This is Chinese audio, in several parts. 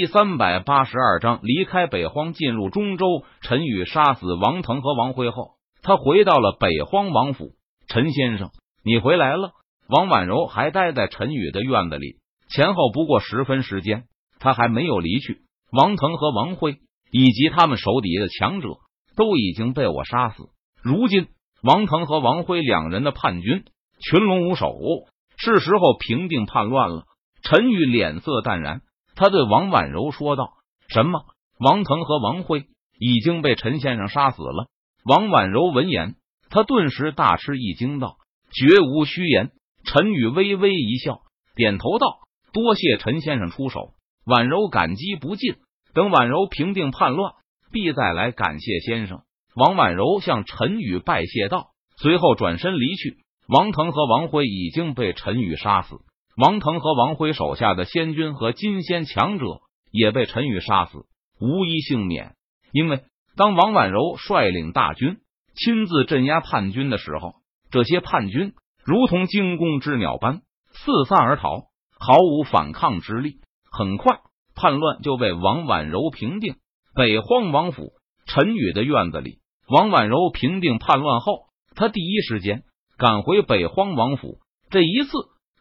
第三百八十二章离开北荒，进入中州。陈宇杀死王腾和王辉后，他回到了北荒王府。陈先生，你回来了。王婉柔还待在陈宇的院子里，前后不过十分时间，他还没有离去。王腾和王辉以及他们手底下的强者都已经被我杀死。如今，王腾和王辉两人的叛军群龙无首，是时候平定叛乱了。陈宇脸色淡然。他对王婉柔说道：“什么？王腾和王辉已经被陈先生杀死了？”王婉柔闻言，他顿时大吃一惊，道：“绝无虚言。”陈宇微微一笑，点头道：“多谢陈先生出手。”婉柔感激不尽。等婉柔平定叛乱，必再来感谢先生。王婉柔向陈宇拜谢道，随后转身离去。王腾和王辉已经被陈宇杀死。王腾和王辉手下的仙军和金仙强者也被陈宇杀死，无一幸免。因为当王婉柔率领大军亲自镇压叛军的时候，这些叛军如同惊弓之鸟般四散而逃，毫无反抗之力。很快，叛乱就被王婉柔平定。北荒王府陈宇的院子里，王婉柔平定叛乱后，他第一时间赶回北荒王府。这一次。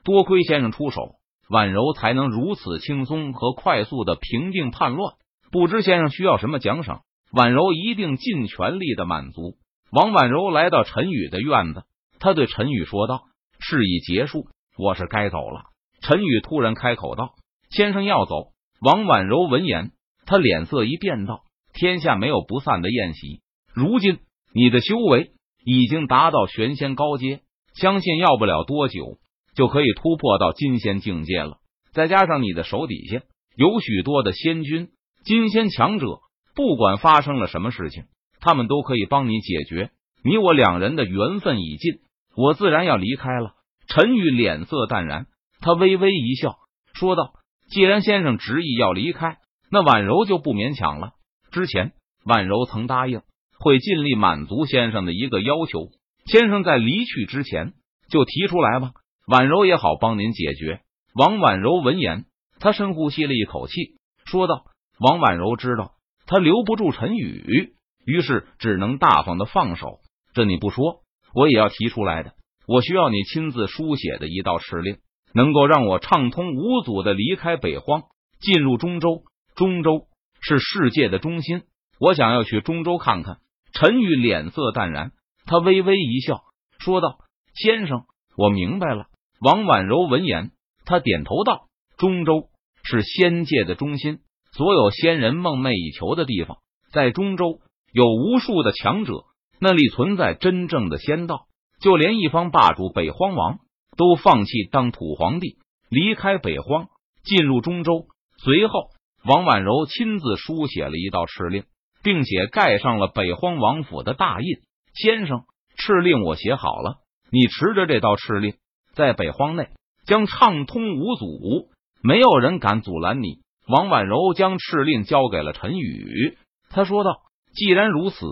多亏先生出手，婉柔才能如此轻松和快速的平定叛乱。不知先生需要什么奖赏，婉柔一定尽全力的满足。王婉柔来到陈宇的院子，他对陈宇说道：“事已结束，我是该走了。”陈宇突然开口道：“先生要走？”王婉柔闻言，他脸色一变，道：“天下没有不散的宴席。如今你的修为已经达到玄仙高阶，相信要不了多久。”就可以突破到金仙境界了。再加上你的手底下有许多的仙君、金仙强者，不管发生了什么事情，他们都可以帮你解决。你我两人的缘分已尽，我自然要离开了。陈宇脸色淡然，他微微一笑，说道：“既然先生执意要离开，那婉柔就不勉强了。之前婉柔曾答应会尽力满足先生的一个要求，先生在离去之前就提出来吧。”婉柔也好帮您解决。王婉柔闻言，他深呼吸了一口气，说道：“王婉柔知道他留不住陈宇，于是只能大方的放手。这你不说，我也要提出来的。我需要你亲自书写的一道敕令，能够让我畅通无阻的离开北荒，进入中州。中州是世界的中心，我想要去中州看看。”陈宇脸色淡然，他微微一笑，说道：“先生，我明白了。”王婉柔闻言，他点头道：“中州是仙界的中心，所有仙人梦寐以求的地方。在中州，有无数的强者，那里存在真正的仙道。就连一方霸主北荒王，都放弃当土皇帝，离开北荒，进入中州。随后，王婉柔亲自书写了一道敕令，并且盖上了北荒王府的大印。先生，敕令我写好了，你持着这道敕令。”在北荒内将畅通无阻，没有人敢阻拦你。王婉柔将敕令交给了陈宇，他说道：“既然如此，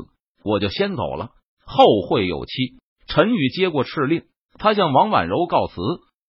我就先走了，后会有期。”陈宇接过敕令，他向王婉柔告辞，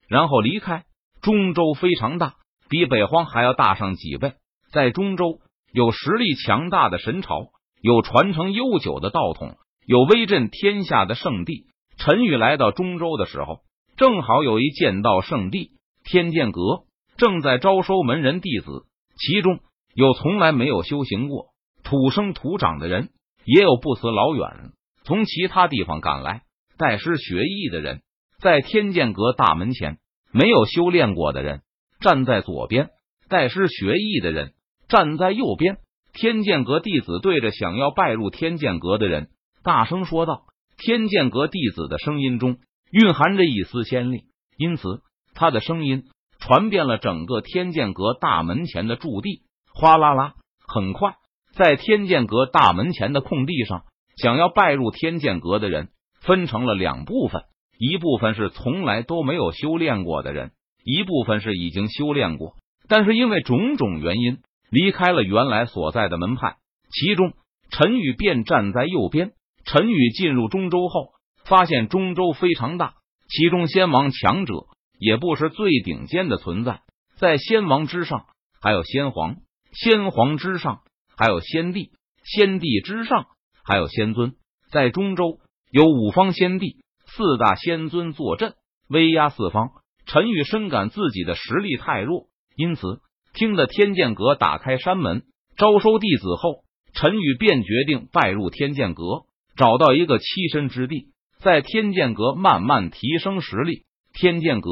然后离开。中州非常大，比北荒还要大上几倍。在中州，有实力强大的神朝，有传承悠久的道统，有威震天下的圣地。陈宇来到中州的时候。正好有一剑道圣地天剑阁正在招收门人弟子，其中有从来没有修行过、土生土长的人，也有不辞老远从其他地方赶来拜师学艺的人。在天剑阁大门前，没有修炼过的人站在左边，拜师学艺的人站在右边。天剑阁弟子对着想要拜入天剑阁的人大声说道：“天剑阁弟子的声音中。”蕴含着一丝仙力，因此他的声音传遍了整个天剑阁大门前的驻地。哗啦啦，很快，在天剑阁大门前的空地上，想要拜入天剑阁的人分成了两部分：一部分是从来都没有修炼过的人，一部分是已经修炼过，但是因为种种原因离开了原来所在的门派。其中，陈宇便站在右边。陈宇进入中州后。发现中州非常大，其中仙王强者也不是最顶尖的存在，在仙王之上还有仙皇，先皇之上还有先帝，先帝之上还有仙尊。在中州有五方先帝、四大仙尊坐镇，威压四方。陈宇深感自己的实力太弱，因此听得天剑阁打开山门招收弟子后，陈宇便决定拜入天剑阁，找到一个栖身之地，在天剑阁慢慢提升实力。天剑阁，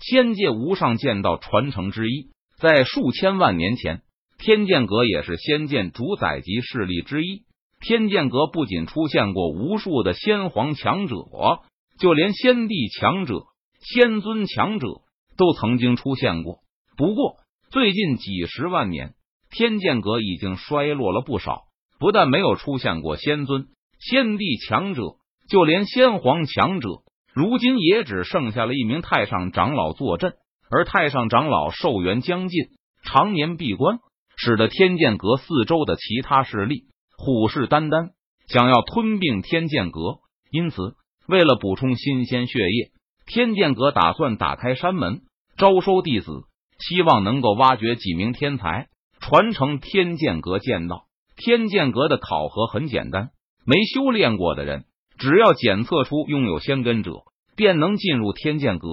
仙界无上剑道传承之一，在数千万年前，天剑阁也是仙剑主宰级势力之一。天剑阁不仅出现过无数的仙皇强者，就连先帝强者。仙尊强者都曾经出现过，不过最近几十万年，天剑阁已经衰落了不少。不但没有出现过仙尊、仙帝强者，就连先皇强者，如今也只剩下了一名太上长老坐镇。而太上长老寿元将近，常年闭关，使得天剑阁四周的其他势力虎视眈眈，想要吞并天剑阁。因此，为了补充新鲜血液。天剑阁打算打开山门招收弟子，希望能够挖掘几名天才传承天剑阁剑道。天剑阁的考核很简单，没修炼过的人，只要检测出拥有仙根者，便能进入天剑阁；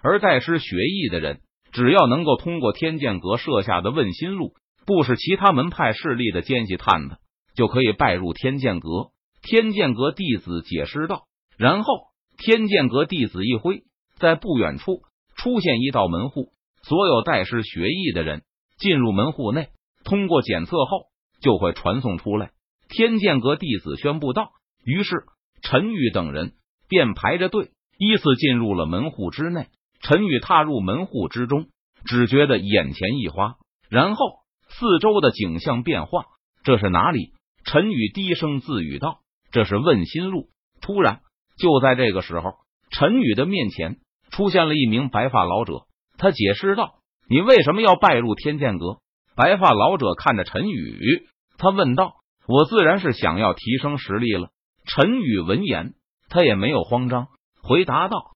而带师学艺的人，只要能够通过天剑阁设下的问心路，不是其他门派势力的奸细探子，就可以拜入天剑阁。天剑阁弟子解释道，然后。天剑阁弟子一挥，在不远处出现一道门户，所有带师学艺的人进入门户内，通过检测后就会传送出来。天剑阁弟子宣布道。于是陈宇等人便排着队依次进入了门户之内。陈宇踏入门户之中，只觉得眼前一花，然后四周的景象变化。这是哪里？陈宇低声自语道：“这是问心路。”突然。就在这个时候，陈宇的面前出现了一名白发老者。他解释道：“你为什么要拜入天剑阁？”白发老者看着陈宇，他问道：“我自然是想要提升实力了。”陈宇闻言，他也没有慌张，回答道：“